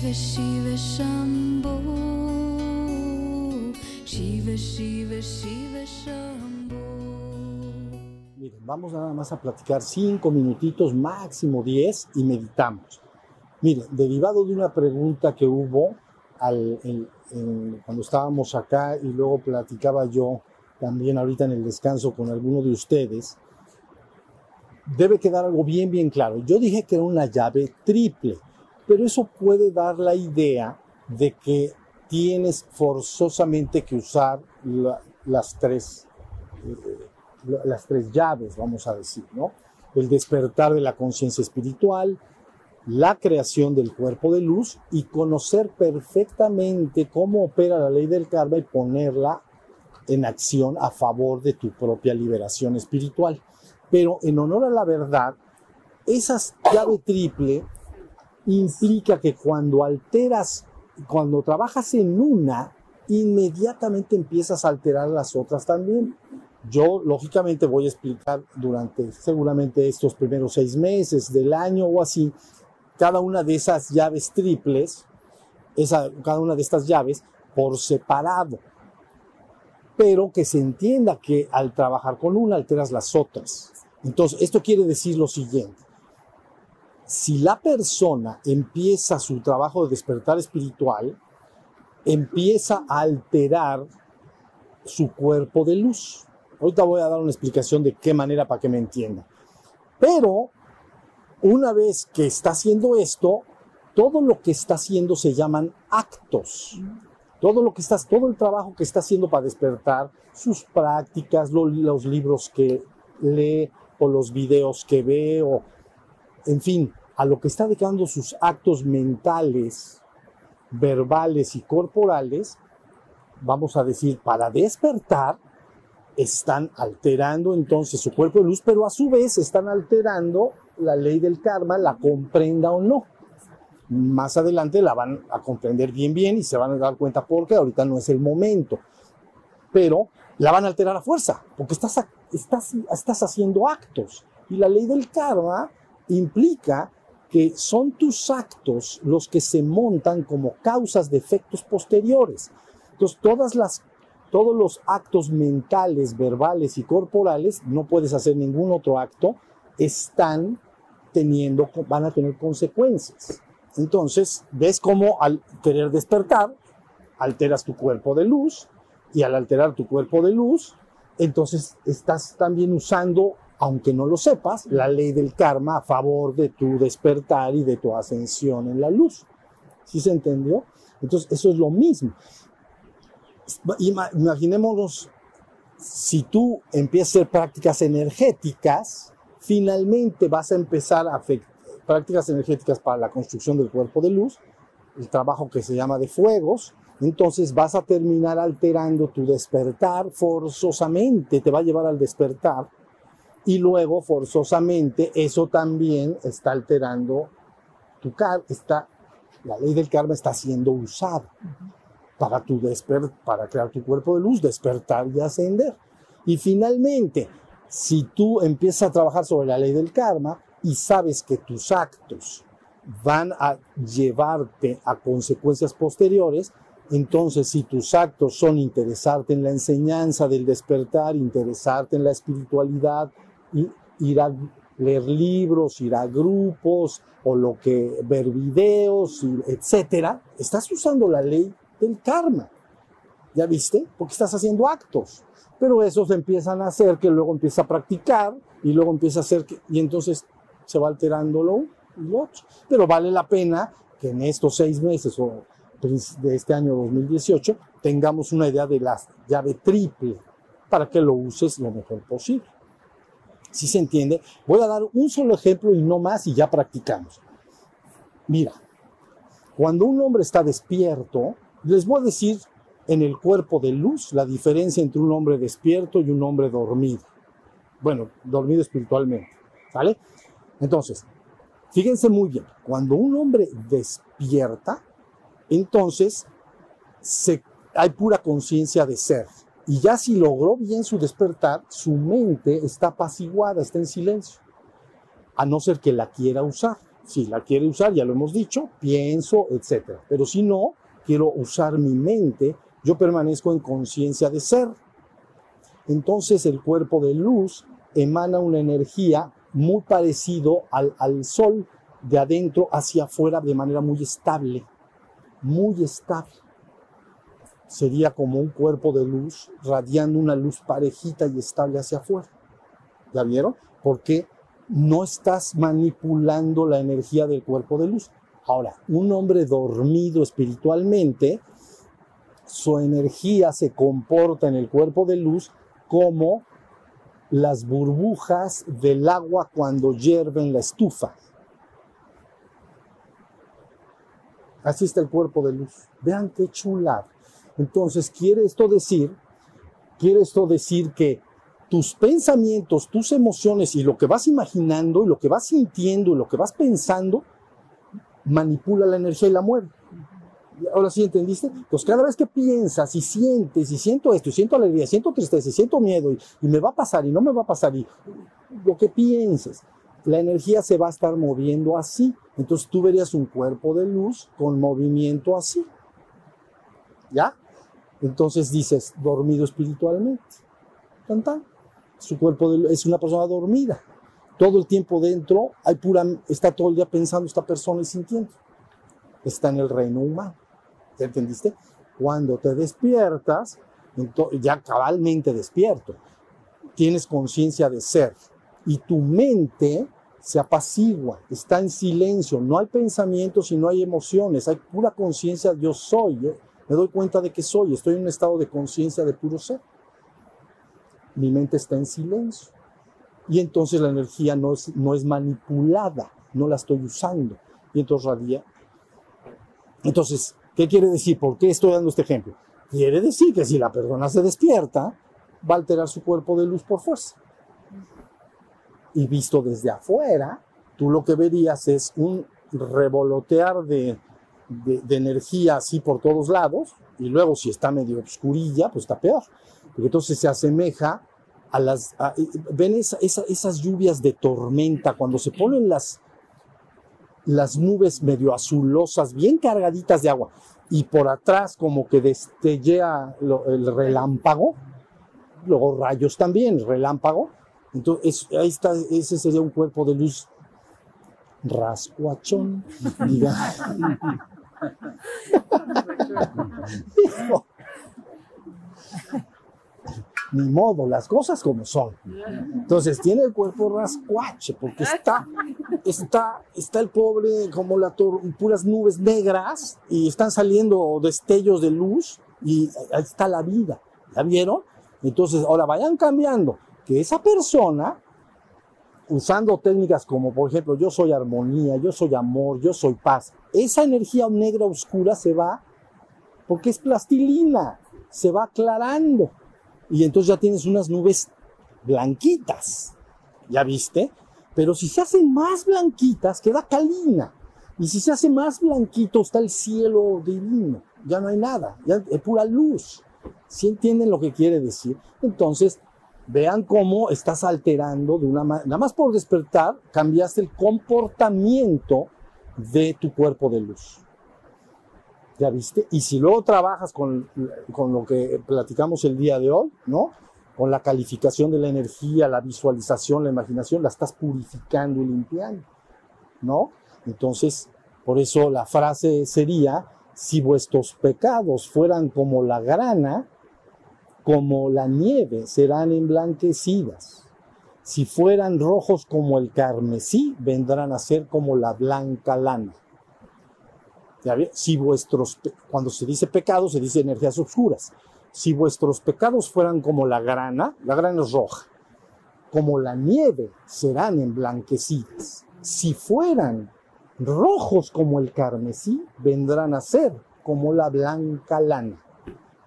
Shiva Shiva Shiva Shiva Shiva Miren, vamos nada más a platicar cinco minutitos, máximo diez, y meditamos. Miren, derivado de una pregunta que hubo al- cuando estábamos acá y luego platicaba yo también ahorita en el descanso con alguno de ustedes, debe quedar algo bien, bien claro. Yo dije que era una llave triple, pero eso puede dar la idea de que tienes forzosamente que usar la- las tres eh, la- las tres llaves, vamos a decir, ¿no? El despertar de la conciencia espiritual, la creación del cuerpo de luz y conocer perfectamente cómo opera la ley del karma y ponerla en acción a favor de tu propia liberación espiritual. Pero en honor a la verdad, esa llave triple implica que cuando alteras, cuando trabajas en una, inmediatamente empiezas a alterar las otras también. Yo, lógicamente, voy a explicar durante seguramente estos primeros seis meses del año o así, cada una de esas llaves triples, cada una de estas llaves por separado. Pero que se entienda que al trabajar con una alteras las otras. Entonces, esto quiere decir lo siguiente. Si la persona empieza su trabajo de despertar espiritual, empieza a alterar su cuerpo de luz. Ahorita voy a dar una explicación de qué manera para que me entienda. Pero una vez que está haciendo esto, todo lo que está haciendo se llaman actos. Todo lo que estás, todo el trabajo que está haciendo para despertar, sus prácticas, lo- los libros que lee o los videos que ve, o, en fin, a lo que está dedicando sus actos mentales, verbales y corporales, vamos a decir, para despertar, están alterando entonces su cuerpo de luz, pero a su vez están alterando la ley del karma, la comprenda o no. Más adelante la van a comprender bien, bien y se van a dar cuenta porque ahorita no es el momento. Pero la van a alterar a fuerza, porque estás, estás, estás haciendo actos. Y la ley del karma implica que son tus actos los que se montan como causas de efectos posteriores. Entonces, todas las, todos los actos mentales, verbales y corporales, no puedes hacer ningún otro acto, están teniendo, van a tener consecuencias. Entonces, ves cómo al querer despertar, alteras tu cuerpo de luz, y al alterar tu cuerpo de luz, entonces estás también usando, aunque no lo sepas, la ley del karma a favor de tu despertar y de tu ascensión en la luz. ¿Sí se entendió? Entonces, eso es lo mismo. Ima- Imaginémonos, si tú empiezas a hacer prácticas energéticas, finalmente vas a empezar a afect- prácticas energéticas para la construcción del cuerpo de luz, el trabajo que se llama de fuegos, entonces vas a terminar alterando tu despertar forzosamente, te va a llevar al despertar y luego forzosamente eso también está alterando tu karma, está, la ley del karma está siendo usada para, tu desper para crear tu cuerpo de luz, despertar y ascender. Y finalmente, si tú empiezas a trabajar sobre la ley del karma y sabes que tus actos van a llevarte a consecuencias posteriores, entonces si tus actos son interesarte en la enseñanza del despertar, interesarte en la espiritualidad, ir a leer libros, ir a grupos o lo que ver videos, etcétera, estás usando la ley del karma. ¿Ya viste? Porque estás haciendo actos. Pero esos empiezan a hacer que luego empieza a practicar y luego empieza a hacer que, y entonces se va alterando lo lo otro. Pero vale la pena que en estos seis meses o de este año 2018 tengamos una idea de la llave triple para que lo uses lo mejor posible. Si se entiende, voy a dar un solo ejemplo y no más y ya practicamos. Mira, cuando un hombre está despierto, les voy a decir en el cuerpo de luz la diferencia entre un hombre despierto y un hombre dormido. Bueno, dormido espiritualmente, ¿sale? Entonces, fíjense muy bien, cuando un hombre despierta, entonces se, hay pura conciencia de ser. Y ya si logró bien su despertar, su mente está apaciguada, está en silencio, a no ser que la quiera usar. Si la quiere usar, ya lo hemos dicho, pienso, etc. Pero si no, quiero usar mi mente, yo permanezco en conciencia de ser. Entonces el cuerpo de luz emana una energía muy parecido al, al sol de adentro hacia afuera de manera muy estable, muy estable. Sería como un cuerpo de luz radiando una luz parejita y estable hacia afuera. ¿Ya vieron? Porque no estás manipulando la energía del cuerpo de luz. Ahora, un hombre dormido espiritualmente, su energía se comporta en el cuerpo de luz como las burbujas del agua cuando hierve en la estufa. Así está el cuerpo de luz. Vean qué chula. Entonces, quiere esto decir, quiere esto decir que tus pensamientos, tus emociones y lo que vas imaginando y lo que vas sintiendo y lo que vas pensando manipula la energía y la mueve. Ahora sí entendiste. Pues cada vez que piensas y sientes y siento esto, y siento alegría, siento tristeza, y siento miedo y, y me va a pasar y no me va a pasar y lo que pienses, la energía se va a estar moviendo así. Entonces tú verías un cuerpo de luz con movimiento así. ¿Ya? Entonces dices, dormido espiritualmente. Tan. Su cuerpo es una persona dormida. Todo el tiempo dentro hay pura, está todo el día pensando esta persona y sintiendo. Está en el reino humano. ¿Ya entendiste? Cuando te despiertas, ya cabalmente despierto, tienes conciencia de ser y tu mente se apacigua, está en silencio, no hay pensamientos y no hay emociones, hay pura conciencia, yo soy, me doy cuenta de que soy, estoy en un estado de conciencia de puro ser. Mi mente está en silencio y entonces la energía no es, no es manipulada, no la estoy usando y entonces radia. Entonces, ¿qué quiere decir? ¿Por qué estoy dando este ejemplo? Quiere decir que si la persona se despierta, va a alterar su cuerpo de luz por fuerza y visto desde afuera, tú lo que verías es un revolotear de, de, de, energía así por todos lados, y luego si está medio oscurilla, pues está peor, porque entonces se asemeja a las... A, ¿Ven esa, esa, esas lluvias de tormenta cuando se ponen las, las nubes medio azulosas, bien cargaditas de agua, y por atrás como que destellea lo, el relámpago, luego rayos también, relámpago, entonces, ahí está, ese sería un cuerpo de luz rascuachón, diga. Ni modo, las cosas como son. Entonces tiene el cuerpo rascuache, porque está, está, está el pobre como la puras nubes negras y están saliendo destellos de luz y ahí está la vida. ¿Ya vieron? Entonces, ahora vayan cambiando que esa persona, usando técnicas como, por ejemplo, yo soy armonía, yo soy amor, yo soy paz, esa energía negra oscura se va porque es plastilina, se va aclarando. Y entonces ya tienes unas nubes blanquitas, ¿ya viste? Pero si se hacen más blanquitas, queda calina. Y si se hace más blanquito, está el cielo divino. Ya no hay nada, ya es pura luz. ¿Sí entienden lo que quiere decir? Entonces, Vean cómo estás alterando de una nada más por despertar, cambiaste el comportamiento de tu cuerpo de luz. ¿Ya viste? Y si luego trabajas con, con lo que platicamos el día de hoy, ¿no? Con la calificación de la energía, la visualización, la imaginación, la estás purificando y limpiando, ¿no? Entonces, por eso la frase sería, si vuestros pecados fueran como la grana, como la nieve serán emblanquecidas. Si fueran rojos como el carmesí, vendrán a ser como la blanca lana. Si vuestros, cuando se dice pecado, se dice energías oscuras. Si vuestros pecados fueran como la grana, la grana es roja, como la nieve serán emblanquecidas. Si fueran rojos como el carmesí, vendrán a ser como la blanca lana.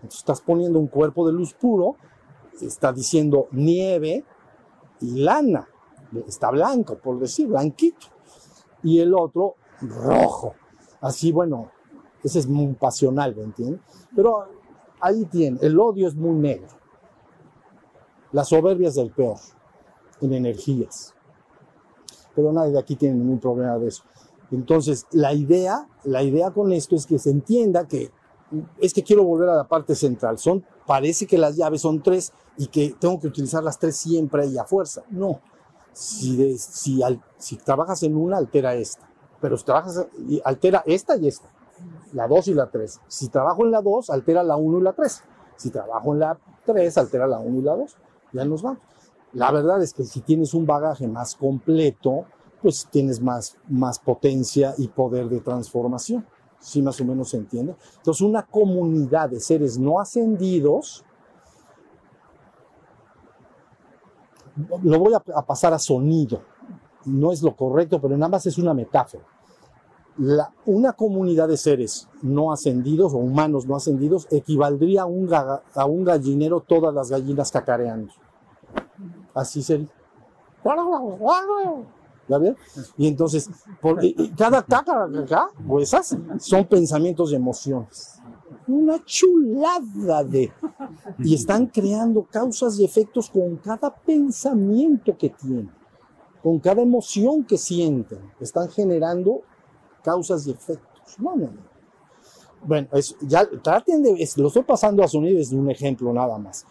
Entonces estás poniendo un cuerpo de luz puro, está diciendo nieve y lana. Está blanco, por decir, blanquito. Y el otro rojo. Así, bueno, ese es muy pasional, ¿me entiendes? Pero ahí tiene, el odio es muy negro. La soberbia es del peor en energías. Pero nadie de aquí tiene ningún problema de eso. Entonces, la idea, la idea con esto es que se entienda que es que quiero volver a la parte central. Son, parece que las llaves son tres y que tengo que utilizar las tres siempre y a fuerza. No. Si, si, si trabajas en una, altera esta. Pero si trabajas, altera esta y esta. La dos y la tres. Si trabajo en la dos, altera la uno y la tres. Si trabajo en la tres, altera la uno y la dos. Ya nos vamos. La verdad es que si tienes un bagaje más completo, pues tienes más, más potencia y poder de transformación. ¿Sí más o menos se entiende? Entonces, una comunidad de seres no ascendidos, lo voy a, pasar a sonido. No es lo correcto, pero nada más es una metáfora. Una comunidad de seres no ascendidos o humanos no ascendidos equivaldría a un, a un gallinero todas las gallinas cacareando. Así sería. ¿Ya ven? Y entonces, por- y- y cada caca acá, o esas, son pensamientos y emociones. Una chulada de. Y están creando causas y efectos con cada pensamiento que tienen, con cada emoción que sienten. Están generando causas y efectos. No, no, no. Bueno, es- ya traten de. es- lo estoy pasando a sonido desde un ejemplo nada más.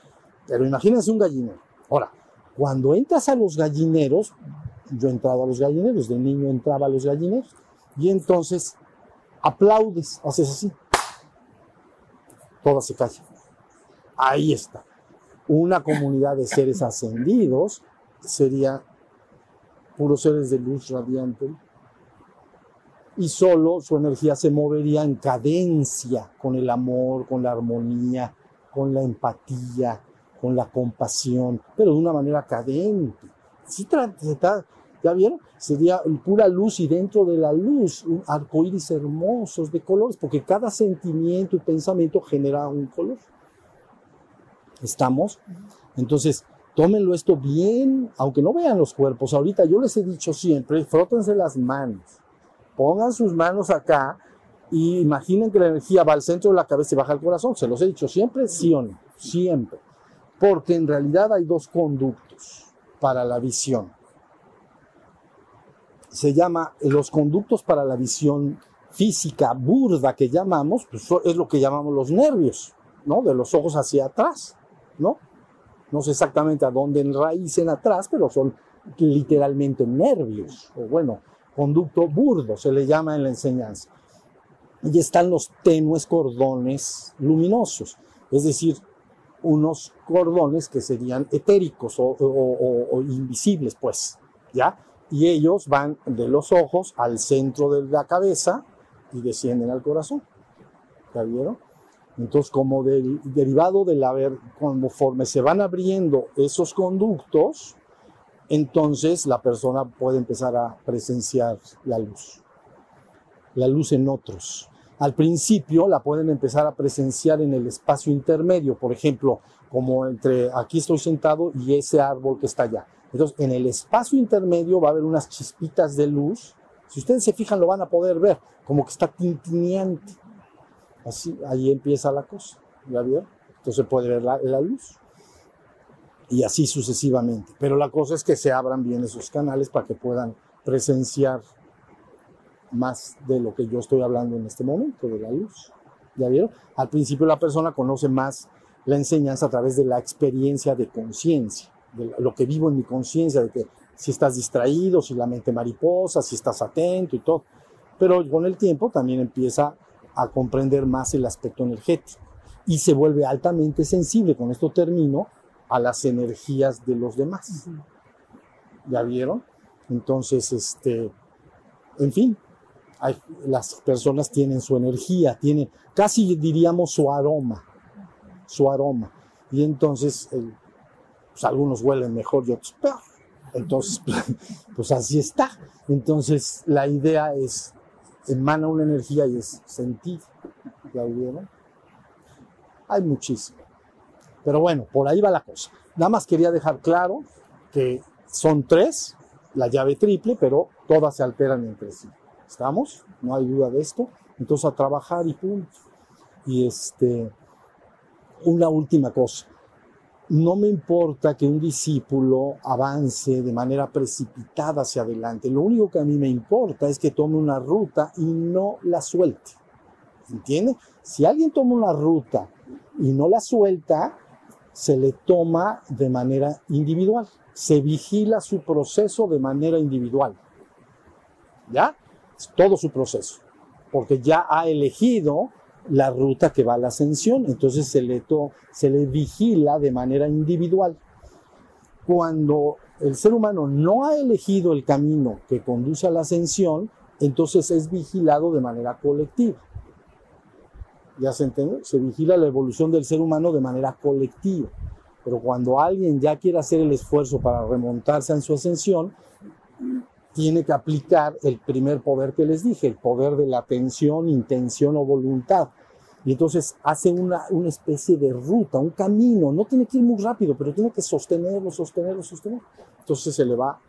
Pero imagínense un gallinero. Ahora, cuando entras a los gallineros, yo he entrado a los gallineros, de niño entraba a los gallineros, y entonces aplaudes, haces así. Todas se callan. Ahí está. Una comunidad de seres ascendidos sería puros seres de luz radiante y solo su energía se movería en cadencia con el amor, con la armonía, con la empatía, con la compasión, pero de una manera cadente. Sí, se tra- ¿Ya vieron? Sería pura luz y dentro de la luz, un arcoíris hermosos de colores, porque cada sentimiento y pensamiento genera un color. ¿Estamos? Entonces, tómenlo esto bien, aunque no vean los cuerpos. Ahorita yo les he dicho siempre, frótense las manos, pongan sus manos acá y imaginen que la energía va al centro de la cabeza y baja al corazón. Se los he dicho siempre, sí o no, siempre. Porque en realidad hay dos conductos para la visión. Se llama los conductos para la visión física burda que llamamos, pues es lo que llamamos los nervios, ¿no? De los ojos hacia atrás, ¿no? No sé exactamente a dónde enraícen atrás, pero son literalmente nervios, o bueno, conducto burdo se le llama en la enseñanza. Y están los tenues cordones luminosos, es decir, unos cordones que serían etéricos o invisibles, pues, ¿ya? Y ellos van de los ojos al centro de la cabeza y descienden al corazón. ¿Ya vieron? Entonces, como del- derivado del haber, conforme se van abriendo esos conductos, entonces la persona puede empezar a presenciar la luz. La luz en otros. Al principio la pueden empezar a presenciar en el espacio intermedio, por ejemplo, como entre aquí estoy sentado y ese árbol que está allá. Entonces, en el espacio intermedio va a haber unas chispitas de luz. Si ustedes se fijan, lo van a poder ver, como que está tintineante. Así, ahí empieza la cosa. ¿Ya vieron? Entonces puede ver la, la luz. Y así sucesivamente. Pero la cosa es que se abran bien esos canales para que puedan presenciar más de lo que yo estoy hablando en este momento, de la luz. ¿Ya vieron? Al principio la persona conoce más la enseñanza a través de la experiencia de conciencia, de lo que vivo en mi conciencia, de que si estás distraído, si la mente mariposa, si estás atento y todo. Pero con el tiempo también empieza a comprender más el aspecto energético y se vuelve altamente sensible, con esto termino, a las energías de los demás. ¿Ya vieron? Entonces, este, en fin, hay- las personas tienen su energía, tienen, casi diríamos su aroma, su aroma. Y entonces, el- pues algunos huelen mejor y otros. Entonces, pues así está. Entonces, la idea es, emana una energía y es sentir. ¿Ya vieron? Hay muchísimo. Pero bueno, por ahí va la cosa. Nada más quería dejar claro que son tres, la llave triple, pero todas se alteran entre sí. ¿Estamos? No hay duda de esto. Entonces a trabajar y punto. Y este, una última cosa. No me importa que un discípulo avance de manera precipitada hacia adelante. Lo único que a mí me importa es que tome una ruta y no la suelte. ¿Entiende? Si alguien toma una ruta y no la suelta, se le toma de manera individual. Se vigila su proceso de manera individual. ¿Ya? Es todo su proceso. Porque ya ha elegido la ruta que va a la ascensión. Entonces se le, se le vigila de manera individual. Cuando el ser humano no ha elegido el camino que conduce a la ascensión, entonces es vigilado de manera colectiva. ¿Ya se entiende? Se vigila la evolución del ser humano de manera colectiva. Pero cuando alguien ya quiere hacer el esfuerzo para remontarse en su ascensión, tiene que aplicar el primer poder que les dije, el poder de la atención, intención o voluntad. Y entonces hace una, una especie de ruta, un camino. No tiene que ir muy rápido, pero tiene que sostenerlo, sostenerlo, sostenerlo. Entonces se le va,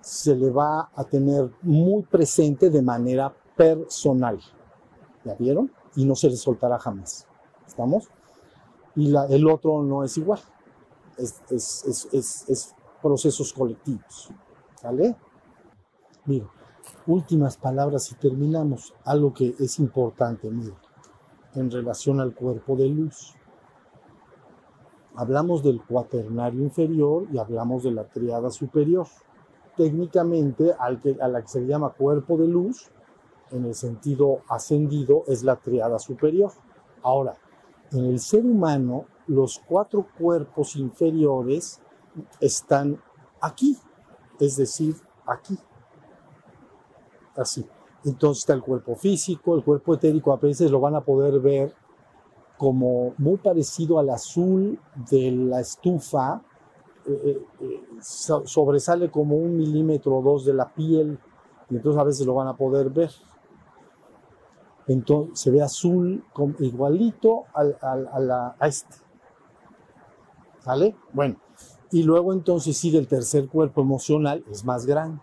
se le va a tener muy presente de manera personal. ¿Ya vieron? Y no se le soltará jamás. ¿Estamos? Y la, el otro no es igual. Es, es, es, es procesos colectivos. ¿Vale? Mira, últimas palabras y terminamos. Algo que es importante, mira, en relación al cuerpo de luz. Hablamos del cuaternario inferior y hablamos de la triada superior. Técnicamente, al que, a la que se llama cuerpo de luz, en el sentido ascendido, es la triada superior. Ahora, en el ser humano, los cuatro cuerpos inferiores están aquí, es decir, aquí. Así. Entonces está el cuerpo físico, el cuerpo etérico, a veces lo van a poder ver como muy parecido al azul de la estufa, eh, eh, sobresale como un milímetro o dos de la piel, y entonces a veces lo van a poder ver. Entonces se ve azul igualito al, al, a, la, a este. ¿Sale? Bueno, y luego entonces sigue el tercer cuerpo emocional, es más grande.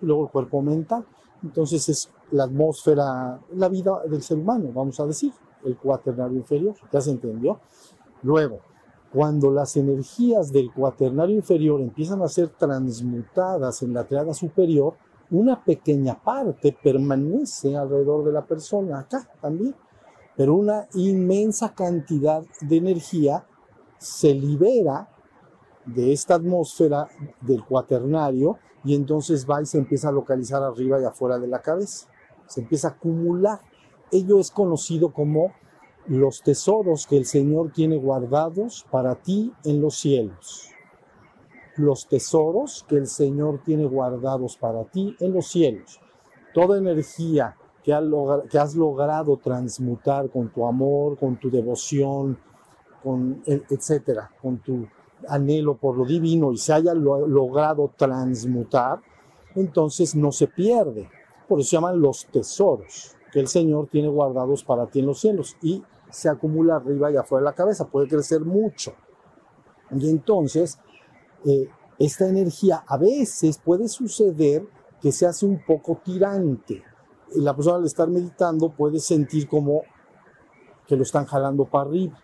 Y luego el cuerpo mental. Entonces es la atmósfera, la vida del ser humano, vamos a decir, el cuaternario inferior. ¿Ya se entendió? Luego, cuando las energías del cuaternario inferior empiezan a ser transmutadas en la triada superior, una pequeña parte permanece alrededor de la persona, acá también, pero una inmensa cantidad de energía se libera de esta atmósfera del cuaternario y entonces va y se empieza a localizar arriba y afuera de la cabeza, se empieza a acumular. Ello es conocido como los tesoros que el Señor tiene guardados para ti en los cielos los tesoros que el Señor tiene guardados para ti en los cielos. Toda energía que, has logrado transmutar con tu amor, con tu devoción, con, etcétera, con tu anhelo por lo divino y se haya logrado transmutar, entonces no se pierde. Por eso se llaman los tesoros que el Señor tiene guardados para ti en los cielos y se acumula arriba y afuera de la cabeza, puede crecer mucho. Y entonces eh, esta energía a veces puede suceder que se hace un poco tirante. La persona al estar meditando puede sentir como que lo están jalando para arriba.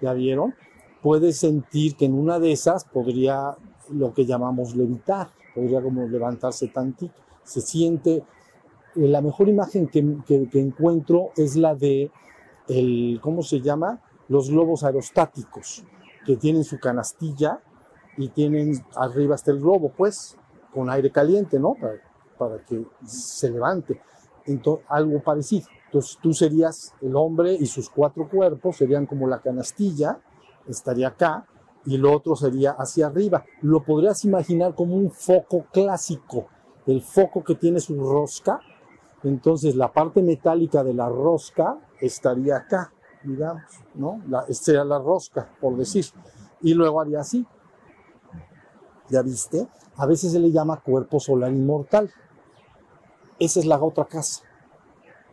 ¿Ya vieron? Puede sentir que en una de esas podría lo que llamamos levitar, podría como levantarse tantito. Se siente, eh, la mejor imagen que, que, encuentro es la de, el, ¿cómo se llama? Los globos aerostáticos, que tienen su canastilla y tienen arriba hasta el globo, pues, con aire caliente, ¿no? Para, para que se levante. Entonces, algo parecido. Entonces, tú serías el hombre y sus cuatro cuerpos serían como la canastilla, estaría acá, y lo otro sería hacia arriba. Lo podrías imaginar como un foco clásico, el foco que tiene su rosca. Entonces, la parte metálica de la rosca estaría acá, digamos, ¿no? La, sería la rosca, por decir. Y luego haría así, ¿ya viste? A veces se le llama cuerpo solar inmortal. Esa es la otra casa.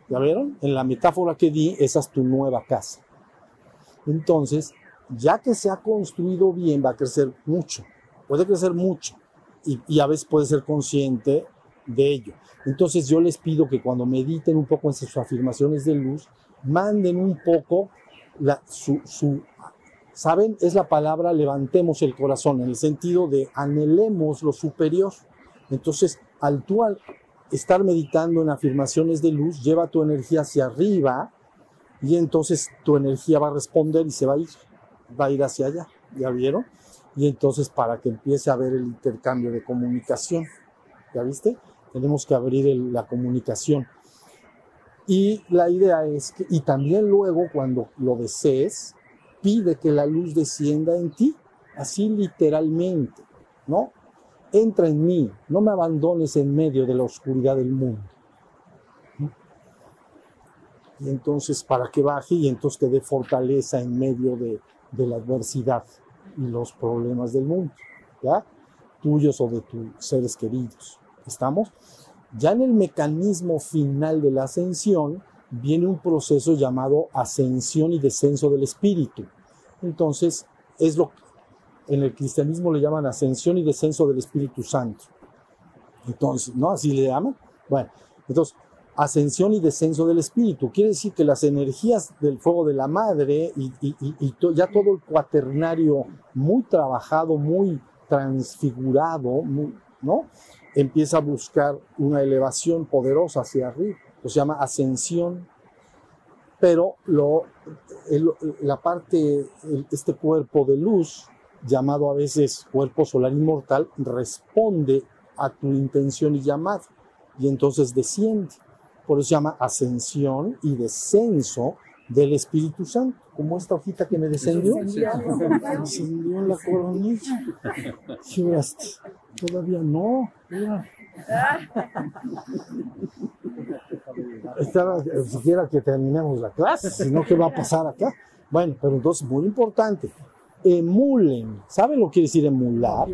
¿Ya vieron? En la metáfora que di, esa es tu nueva casa. Entonces, ya que se ha construido bien, va a crecer mucho. Puede crecer mucho. Y, a veces puede ser consciente de ello. Entonces yo les pido que cuando mediten un poco en sus afirmaciones de luz, manden un poco la, su, ¿Saben? Es la palabra levantemos el corazón, en el sentido de anhelemos lo superior. Entonces, al tú al estar meditando en afirmaciones de luz, lleva tu energía hacia arriba y entonces tu energía va a responder y se va a ir, va a ir hacia allá. ¿Ya vieron? Y entonces para que empiece a haber el intercambio de comunicación, ¿ya viste? Tenemos que abrir la comunicación. Y la idea es que, y también luego cuando lo desees, pide que la luz descienda en ti, así literalmente, ¿no? Entra en mí, no me abandones en medio de la oscuridad del mundo. Y entonces para que baje y entonces te dé fortaleza en medio de, de la adversidad y los problemas del mundo, ¿ya? Tuyos o de tus seres queridos. ¿Estamos? Ya en el mecanismo final de la ascensión viene un proceso llamado ascensión y descenso del espíritu. Entonces, es lo que en el cristianismo le llaman ascensión y descenso del Espíritu Santo. Entonces, ¿no? Así le llaman. Bueno, entonces, ascensión y descenso del Espíritu. Quiere decir que las energías del fuego de la madre y, ya todo el cuaternario muy trabajado, muy transfigurado, ¿no? Empieza a buscar una elevación poderosa hacia arriba. Lo se llama ascensión pero la parte, este cuerpo de luz, llamado a veces cuerpo solar inmortal, responde a tu intención y llamado, y entonces desciende. Por eso se llama ascensión y descenso del Espíritu Santo, como esta hojita que me descendió. Descendió en la coronilla. Todavía no. mira. Estaba eh, siquiera que terminemos la clase, sino qué va a pasar acá. Bueno, pero entonces muy importante, emulen, ¿saben lo que quiere decir emular?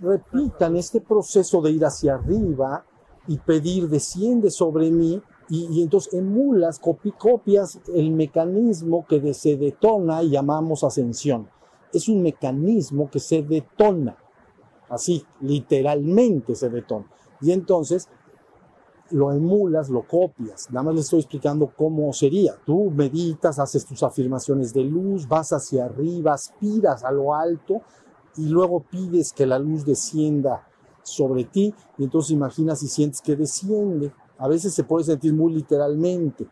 Repitan este proceso de ir hacia arriba y pedir desciende sobre mí y, entonces emulas, copi- copias el mecanismo que se detona y llamamos ascensión. Es un mecanismo que se detona, así, literalmente se detona. Y entonces lo emulas, lo copias. Nada más les estoy explicando cómo sería. Tú meditas, haces tus afirmaciones de luz, vas hacia arriba, aspiras a lo alto y luego pides que la luz descienda sobre ti y entonces imaginas y sientes que desciende. A veces se puede sentir muy literalmente.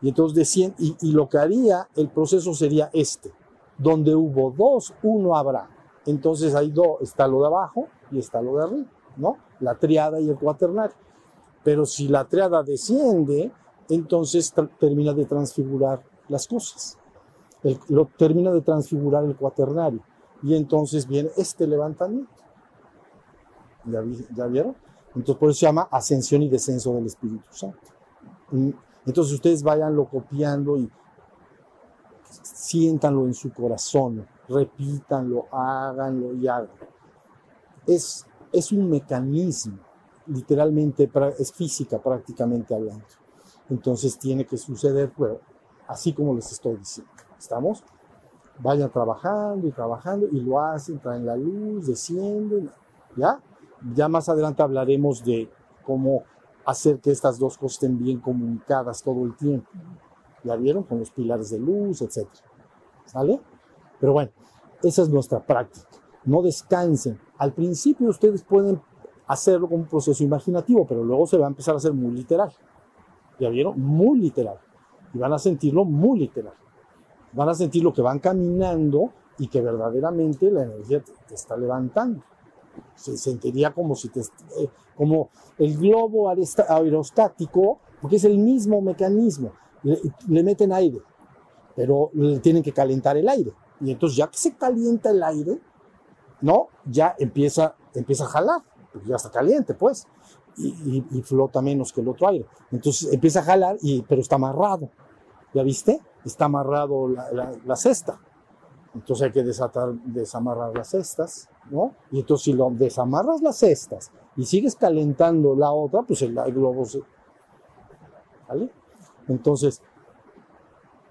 Y entonces desciende. Y, lo que haría, el proceso sería este. Donde hubo dos, uno habrá. Entonces hay dos, está lo de abajo y está lo de arriba, ¿no? La triada y el cuaternario. Pero si la triada desciende, entonces termina de transfigurar las cosas. El- lo termina de transfigurar el cuaternario. Y entonces viene este levantamiento. ¿Ya, vi- ya vieron? Entonces por eso se llama ascensión y descenso del Espíritu Santo. Mm, Entonces ustedes vayanlo copiando y siéntanlo en su corazón, repítanlo, háganlo y hagan. Es, es un mecanismo, literalmente es física prácticamente hablando. Entonces tiene que suceder, así como les estoy diciendo. ¿Estamos? Vayan trabajando y trabajando y lo hacen, traen la luz, descienden, ¿ya? Ya más adelante hablaremos de cómo hacer que estas dos cosas estén bien comunicadas todo el tiempo. ¿Ya vieron? Con los pilares de luz, etc. ¿Sale? Pero bueno, esa es nuestra práctica. No descansen. Al principio ustedes pueden hacerlo como un proceso imaginativo, pero luego se va a empezar a hacer muy literal. ¿Ya vieron? Muy literal. Y van a sentirlo muy literal. Van a sentir lo que van caminando y que verdaderamente la energía te, está levantando. Se sentiría como si eh, como el globo aerostático, porque es el mismo mecanismo. Le, meten aire, pero le tienen que calentar el aire. Y entonces ya que se calienta el aire, ¿no? Ya empieza, empieza a jalar, porque ya está caliente, pues, y, flota menos que el otro aire. Entonces empieza a jalar, y, pero está amarrado. ¿Ya viste? Está amarrado la, la- la cesta. Entonces hay que desatar, desamarrar las cestas, Y entonces si lo desamarras las cestas y sigues calentando la otra, pues el, el globo se... ¿Vale? Entonces,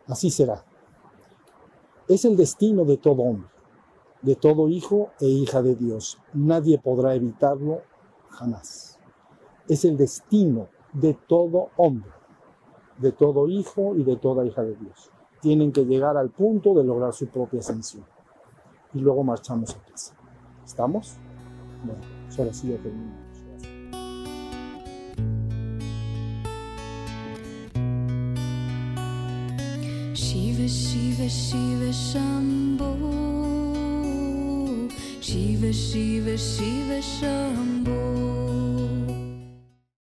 así será. Es el destino de todo hombre, de todo hijo e hija de Dios. Nadie podrá evitarlo jamás. Es el destino de todo hombre, de todo hijo y de toda hija de Dios. tienen que llegar al punto de lograr su propia ascensión. Y luego marchamos a casa. ¿Estamos? Bueno, pues ahora sí ya terminamos. Shiva Shiva Shiva Shambho Shiva Shiva Shiva Shambho